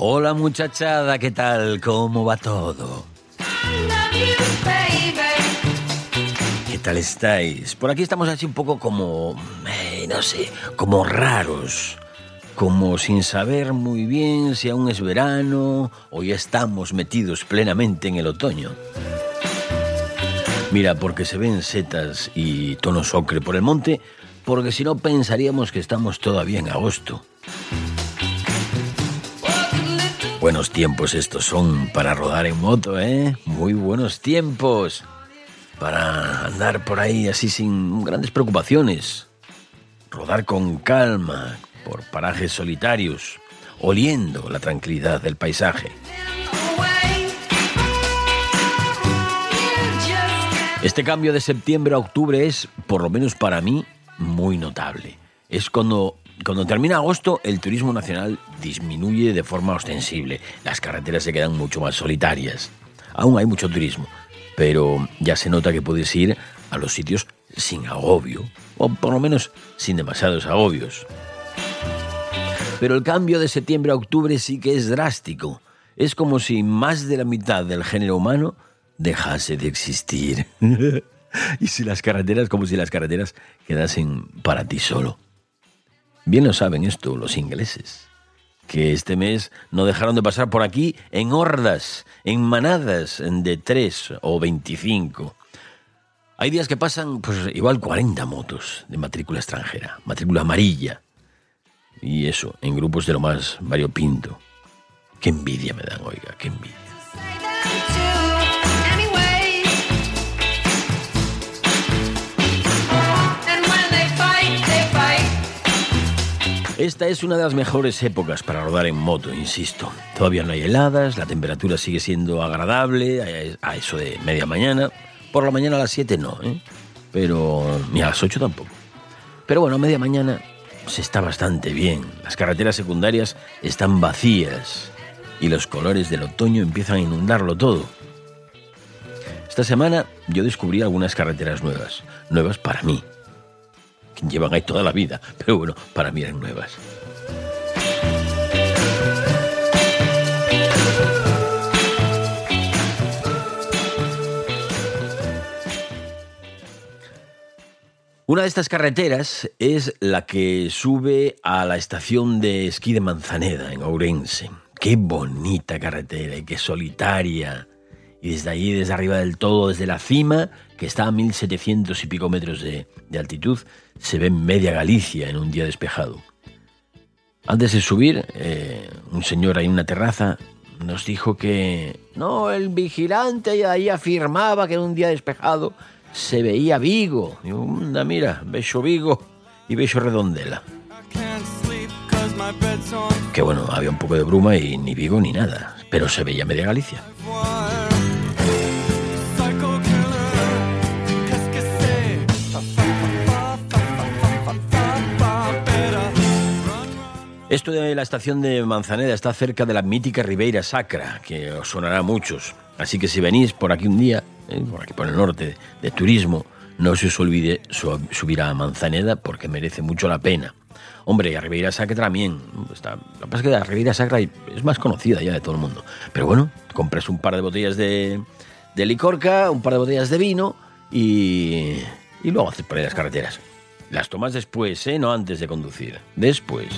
Hola muchachada, ¿qué tal? ¿Cómo va todo? ¿Qué tal estáis? Por aquí estamos así un poco como, eh, no sé, como raros, como sin saber muy bien si aún es verano o ya estamos metidos plenamente en el otoño. Mira, porque se ven setas y tonos ocre por el monte, porque si no pensaríamos que estamos todavía en agosto. Buenos tiempos estos son para rodar en moto, ¿eh? Muy buenos tiempos. Para andar por ahí así sin grandes preocupaciones. Rodar con calma por parajes solitarios, oliendo la tranquilidad del paisaje. Este cambio de septiembre a octubre es, por lo menos para mí, muy notable. Es cuando cuando termina agosto, el turismo nacional disminuye de forma ostensible. Las carreteras se quedan mucho más solitarias. Aún hay mucho turismo, pero ya se nota que puedes ir a los sitios sin agobio, o por lo menos sin demasiados agobios. Pero el cambio de septiembre a octubre sí que es drástico. Es como si más de la mitad del género humano dejase de existir. y si las carreteras, como si las carreteras quedasen para ti solo. Bien lo saben esto los ingleses, que este mes no dejaron de pasar por aquí en hordas, en manadas de tres o veinticinco. Hay días que pasan, pues igual 40 motos de matrícula extranjera, matrícula amarilla. Y eso, en grupos de lo más variopinto. Qué envidia me dan, oiga, qué envidia. Esta es una de las mejores épocas para rodar en moto, insisto. Todavía no hay heladas, la temperatura sigue siendo agradable a eso de media mañana. Por la mañana a las 7 no, ¿eh? pero ni a las 8 tampoco. Pero bueno, media mañana se está bastante bien. Las carreteras secundarias están vacías y los colores del otoño empiezan a inundarlo todo. Esta semana yo descubrí algunas carreteras nuevas, nuevas para mí, llevan ahí toda la vida, pero bueno, para mí eran nuevas. Una de estas carreteras es la que sube a la estación de esquí de Manzaneda, en Ourense. Qué bonita carretera y qué solitaria. Y desde allí, desde arriba del todo, desde la cima, que está a 1700 y pico metros de, altitud, se ve media Galicia en un día despejado. Antes de subir, eh, un señor ahí en una terraza nos dijo que no, el vigilante ahí afirmaba que en un día despejado se veía Vigo. Y anda, mira, beso Vigo y beso Redondela. Que bueno, había un poco de bruma y ni Vigo ni nada, pero se veía media Galicia. Esto de la estación de Manzaneda está cerca de la mítica Ribeira Sacra, que os sonará a muchos. Así que si venís por aquí un día, eh, por aquí por el norte, de turismo, no se os olvide subir a Manzaneda porque merece mucho la pena. Hombre, y a Ribeira Sacra también. Está, lo que pasa es que la Ribeira Sacra es más conocida ya de todo el mundo. Pero bueno, compras un par de botellas de, de licorca, un par de botellas de vino y, y luego haces por ahí las carreteras. Las tomas después, ¿eh? No antes de conducir. Después.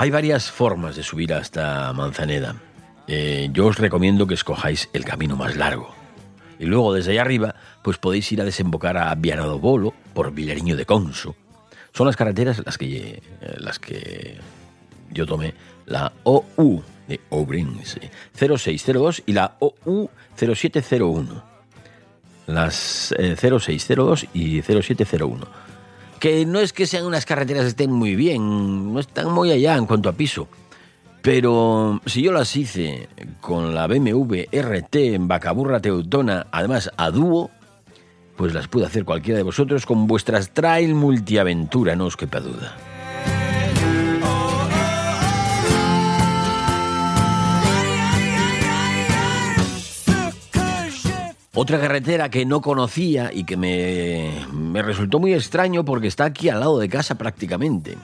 Hay varias formas de subir hasta Manzaneda. Eh, yo os recomiendo que escojáis el camino más largo. Y luego desde allá arriba, pues podéis ir a desembocar a Vianado Bolo por Vilariño de Conso. Son las carreteras las que, eh, las que yo tomé. La OU de Ourense 0602 y la OU 0701. Las 0602 eh, y 0701 que no es que sean unas carreteras que estén muy bien, no están muy allá en cuanto a piso. Pero si yo las hice con la BMW RT en Bacaburra Teutona, además a dúo, pues las puede hacer cualquiera de vosotros con vuestras trail multiaventura, no os quepa duda. Otra carretera que no conocía y que me, resultó muy extraño porque está aquí al lado de casa prácticamente.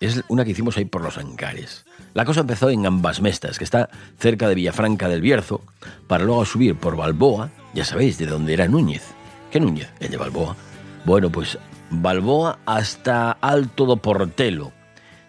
Es una que hicimos ahí por los Ancares. La cosa empezó en Ambas Mestas, que está cerca de Villafranca del Bierzo, para luego subir por Balboa, ya sabéis de dónde era Núñez. ¿Qué Núñez? El de Balboa. Bueno, pues Balboa hasta Alto do Portelo.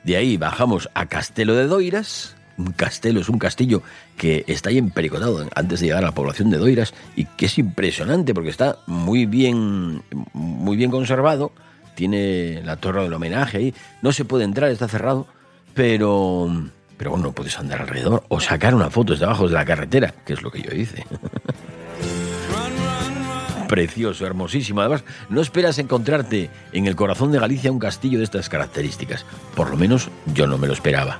De ahí bajamos a Castelo de Doiras, un castelo, es un castillo que está ahí empericotado antes de llegar a la población de Doiras y que es impresionante porque está muy bien, muy bien conservado. Tiene la torre del homenaje ahí. No se puede entrar, está cerrado, pero, pero bueno, puedes andar alrededor o sacar una foto desde abajo de la carretera, que es lo que yo hice. Precioso, hermosísimo. Además, no esperas encontrarte en el corazón de Galicia un castillo de estas características. Por lo menos yo no me lo esperaba.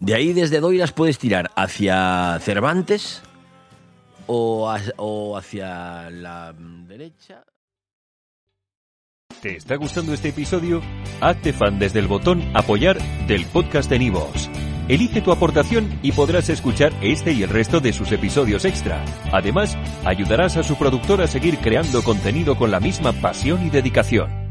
De ahí desde Doiras puedes tirar hacia Cervantes o, hacia la derecha. ¿Te está gustando este episodio? Hazte fan desde el botón apoyar del podcast de Nivos. Elige tu aportación y podrás escuchar este y el resto de sus episodios extra. Además, ayudarás a su productor a seguir creando contenido con la misma pasión y dedicación.